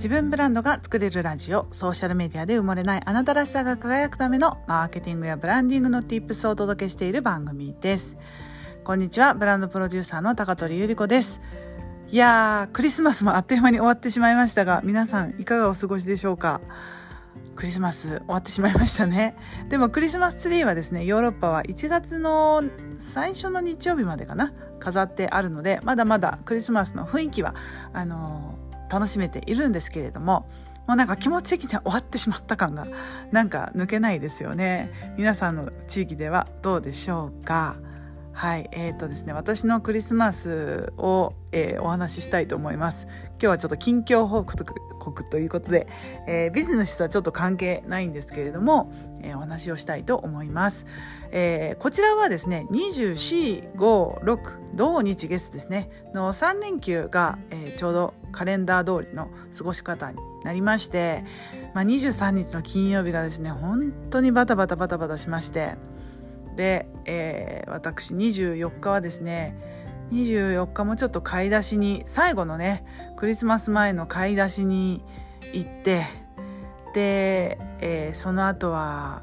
自分ブランドが作れるラジオソーシャルメディアで埋もれないあなたらしさが輝くためのマーケティングやブランディングの Tips をお届けしている番組です。こんにちはブランドプロデューサーの高取ゆり子です。いやークリスマスもあっという間に終わってしまいましたが皆さんいかがお過ごしでしょうか？クリスマス終わってしまいましたね。でもクリスマスツリーはですねヨーロッパは1月の最初の日曜日までかな？飾ってあるのでまだまだクリスマスの雰囲気はあのー、楽しめているんですけれどももうなんか気持ち的には終わってしまった感がなんか抜けないですよね。皆さんの地域ではどうでしょうか。はいえーとですね私のクリスマスを、えー、お話ししたいと思います。今日はちょっと近況報告ということで、えー、ビジネスとはちょっと関係ないんですけれども、えー、お話をしたいと思います、えー、こちらはですね2456土日月ですね。の3連休が、えー、ちょうどカレンダー通りの過ごし方になりまして、まあ、23日の金曜日がですね本当にバタバタバタバタしましてで、えー、私24日はですね24日もちょっと買い出しに最後のねクリスマス前の買い出しに行ってで、えー、その後は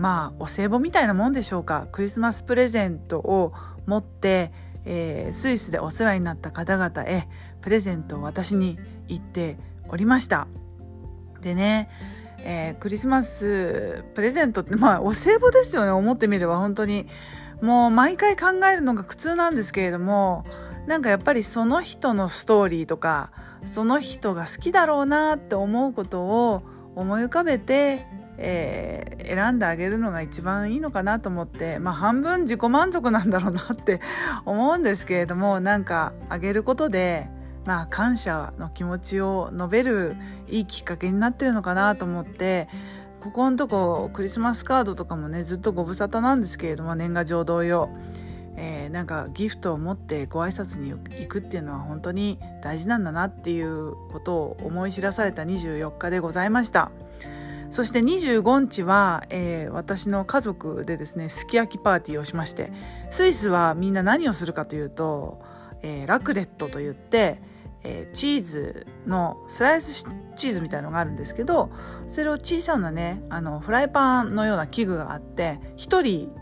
まあお歳暮みたいなもんでしょうか。クリスマスプレゼントを持って、えー、スイスでお世話になった方々へプレゼントを私に言っておりました。でねえー、クリスマスプレゼントってまあお歳暮ですよね。思ってみれば本当に。もう毎回考えるのが苦痛なんですけれどもなんかやっぱりその人のストーリーとかその人が好きだろうなって思うことを思い浮かべて、えー、選んであげるのが一番いいのかなと思ってまあ半分自己満足なんだろうなって 思うんですけれどもなんかあげることでまあ、感謝の気持ちを述べるいいきっかけになってるのかなと思ってここのとこクリスマスカードとかもねずっとご無沙汰なんですけれども年賀状同様、えー、なんかギフトを持ってご挨拶に行くっていうのは本当に大事なんだなっていうことを思い知らされた24日でございました。そして25日は、えー、私の家族でですねすき焼きパーティーをしましてスイスはみんな何をするかというと、えー、ラクレットといってえー、チーズのスライスチーズみたいのがあるんですけどそれを小さなねあのフライパンのような器具があって1人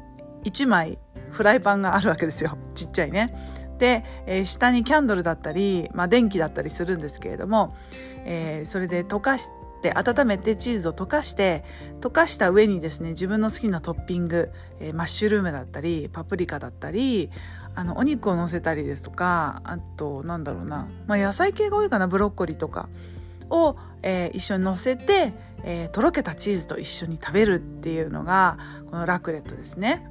1枚フライパンがあるわけですよちっちゃいね。で、えー、下にキャンドルだったり、まあ、電気だったりするんですけれども、えー、それで溶かして温めてチーズを溶かして溶かした上にですね自分の好きなトッピング、えー、マッシュルームだったりパプリカだったりあのお肉を乗せたりですとかあとなんだろうな、まあ、野菜系が多いかなブロッコリーとかを、えー、一緒に乗せて、えー、とろけたチーズと一緒に食べるっていうのがこのラクレットですね。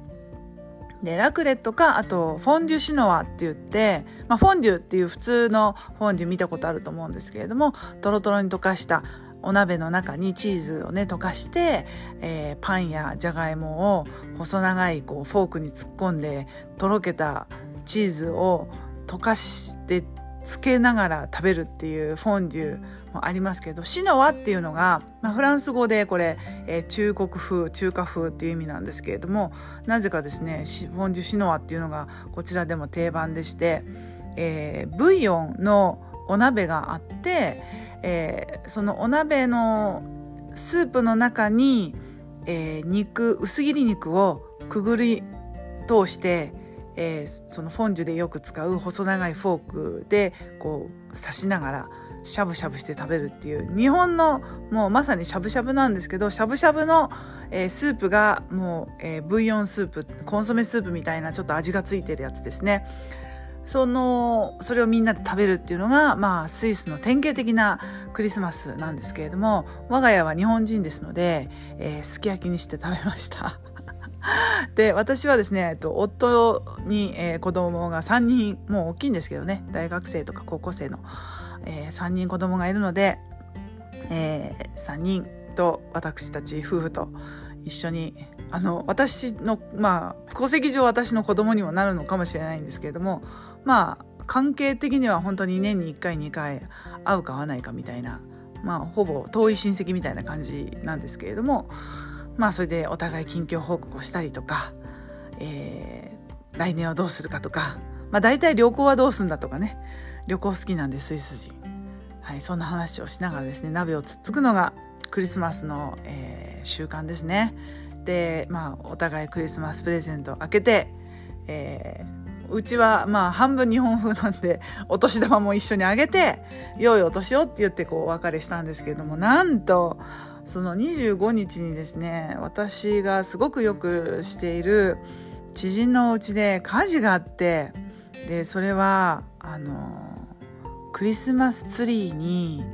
でラクレットかあとフォンデュシノワって言って、まあ、フォンデュっていう普通のフォンデュ見たことあると思うんですけれどもとろとろに溶かしたお鍋の中にチーズをね溶かして、えー、パンやじゃがいもを細長いこうフォークに突っ込んでとろけたチーズを溶かしてつけながら食べるっていうフォンデュもありますけどシノワっていうのが、まあ、フランス語でこれ、えー、中国風中華風っていう意味なんですけれどもなぜかですねフォンデュシノワっていうのがこちらでも定番でして、えー、ブイヨンのお鍋があってえー、そのお鍋のスープの中に、えー、肉薄切り肉をくぐり通して、えー、そのフォンジュでよく使う細長いフォークでこう刺しながらしゃぶしゃぶして食べるっていう日本のもうまさにしゃぶしゃぶなんですけどしゃぶしゃぶの、えー、スープがもう、えー、ブイヨンスープコンソメスープみたいなちょっと味がついてるやつですね。そのそれをみんなで食べるっていうのが、まあ、スイスの典型的なクリスマスなんですけれども我が家は日本人ですので、えー、すき焼きにして食べました。で私はですね、えっと、夫に、えー、子供が3人もう大きいんですけどね大学生とか高校生の、えー、3人子供がいるので、えー、3人と私たち夫婦と一緒にあの私のまあ戸籍上私の子供にもなるのかもしれないんですけれどもまあ関係的には本当に年に1回2回会うか会わないかみたいなまあほぼ遠い親戚みたいな感じなんですけれどもまあそれでお互い近況報告をしたりとか、えー、来年はどうするかとか、まあ、大体旅行はどうするんだとかね旅行好きなんでスイス人。はい、そんな話をしながらですね鍋をつっつくのがクリスマスの、えー、習慣ですね。でまあお互いクリスマスプレゼントを開けて、えー、うちはまあ半分日本風なんでお年玉も一緒にあげて良いお年をって言ってこうお別れしたんですけれどもなんとその25日にですね私がすごくよくしている知人のお家で火事があってでそれはあのクリスマスツリーに、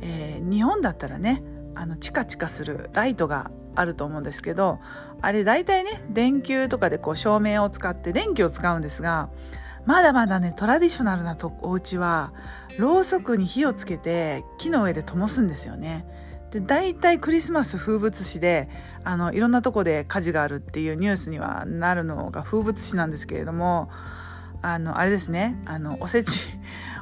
えー、日本だったらねあのチカチカするライトがあると思うんですけどあれ大体ね電球とかでこう照明を使って電気を使うんですがまだまだねトラディショナルなとお家はろうそくに火をつけて木の上で灯すんですよね。で大体クリスマス風物詩であのいろんなとこで火事があるっていうニュースにはなるのが風物詩なんですけれどもあのあれですねあのおせち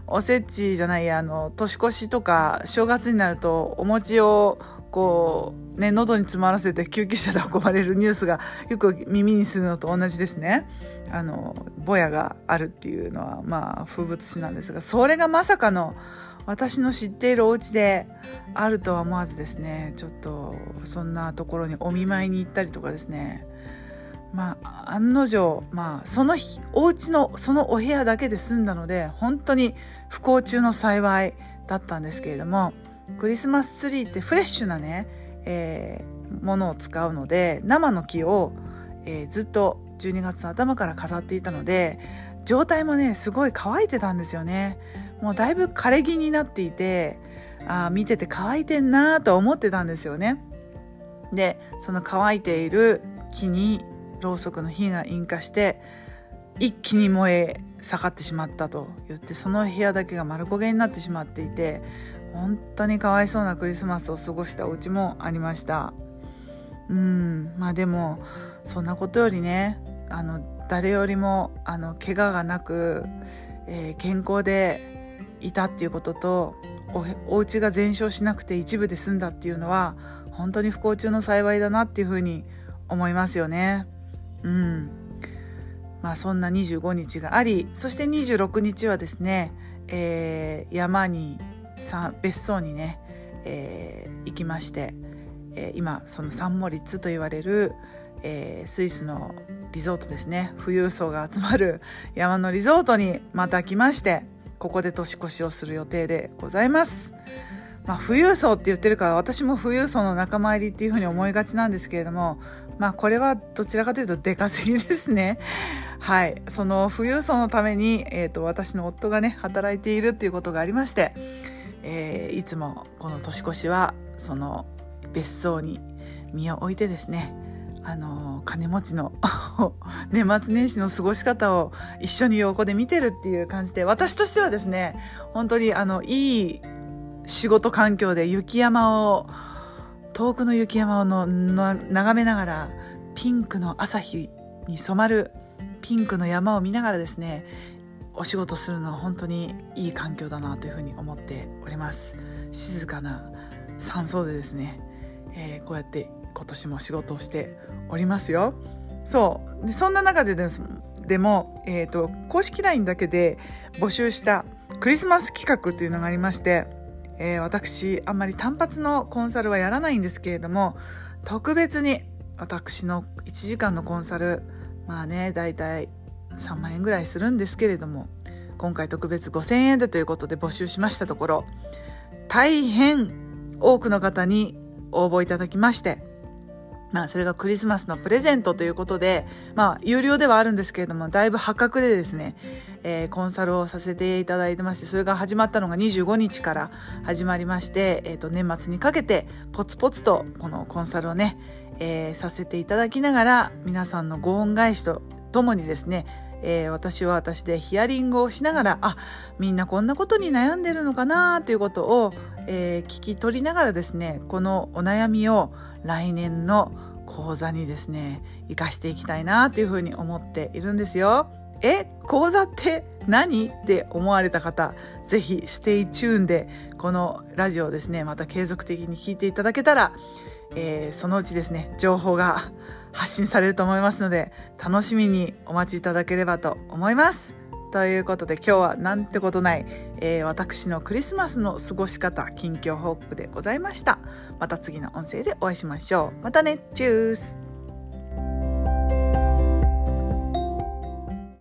おせちじゃないあの年越しとか正月になるとお餅をこうね喉に詰まらせて救急車で運ばれるニュースがよく耳にするのと同じですね。あのぼやがあるっていうのはまあ風物詩なんですがそれがまさかの私の知っているお家であるとは思わずですねちょっとそんなところにお見舞いに行ったりとかですね。まあ案の定まあその日お家のそのお部屋だけで済んだので本当に不幸中の幸いだったんですけれどもクリスマスツリーってフレッシュなね、えー、ものを使うので生の木を、えー、ずっと12月の頭から飾っていたので状態もねすごい乾いてたんですよね。もうだいぶ枯れ木になっていてあ見てて乾いてんなと思ってたんですよね。でその乾いている木にろうそくの火が引火して一気に燃え盛ってしまったと言ってその部屋だけが丸焦げになってしまっていて本当にかわいそうなクリスマスを過ごしたお家もありました。うん。まあでもそんなことよりねあの誰よりもあの怪我がなく、えー、健康でいたっていうこととおお家が全焼しなくて一部で済んだっていうのは本当に不幸中の幸いだなっていうふうに思いますよね。うん。まあ、そんな25日がありそして26日はですね、えー、山に別荘にね、えー、行きまして、えー、今そのサンモリッツと言われる、えー、スイスのリゾートですね富裕層が集まる 山のリゾートにまた来ましてここで年越しをする予定でございます。まあ、富裕層って言ってるから私も富裕層の仲間入りっていうふうに思いがちなんですけれども、まあ、これはどちらかというと出稼ぎですね。はい。その富裕層のために、え、ー、と、私の夫がね、働いているっていうことがありまして、えー、いつもこの年越しは、その別荘に身を置いてですね、あの金持ちの 年末年始の過ごし方を一緒に横で見てるっていう感じで私としてはですね本当にあのいい仕事環境で雪山を遠くの雪山をの眺めながらピンクの朝日に染まるピンクの山を見ながらですねお仕事するのは本当にいい環境だなというふうに思っております静かな山荘でですね、えー、こうやって今年も仕事をしておりますよ。そうでそんな中でですでも、えーと、公式 LINE だけで募集したクリスマス企画というのがありまして、えー、私あんまり単発のコンサルはやらないんですけれども特別に私の1時間のコンサルまあねだいたい3万円ぐらいするんですけれども今回特別5000円でということで募集しましたところ大変多くの方に応募いただきましてまあ、それがクリスマスのプレゼントということで、まあ、有料ではあるんですけれども、だいぶ破格でですね、え、コンサルをさせていただいてまして、それが始まったのが25日から始まりまして、え、と、年末にかけて、ポツポツとこのコンサルをね、え、させていただきながら、皆さんのご恩返しとともにですね、えー、私は私でヒアリングをしながらあみんなこんなことに悩んでるのかなということを、えー、聞き取りながらですねこのお悩みを来年の講座にですね生かしていきたいなというふうに思っているんですよ。え講座って何って思われた方ぜひ stay tune でこのラジオをですねまた継続的に聞いていただけたら、えー、そのうちですね情報が発信されると思いますので楽しみにお待ちいただければと思います。ということで今日はなんてことない、えー、私のクリスマスの過ごし方近況報告でございました。また次の音声でお会いしましょう。またね。チュース。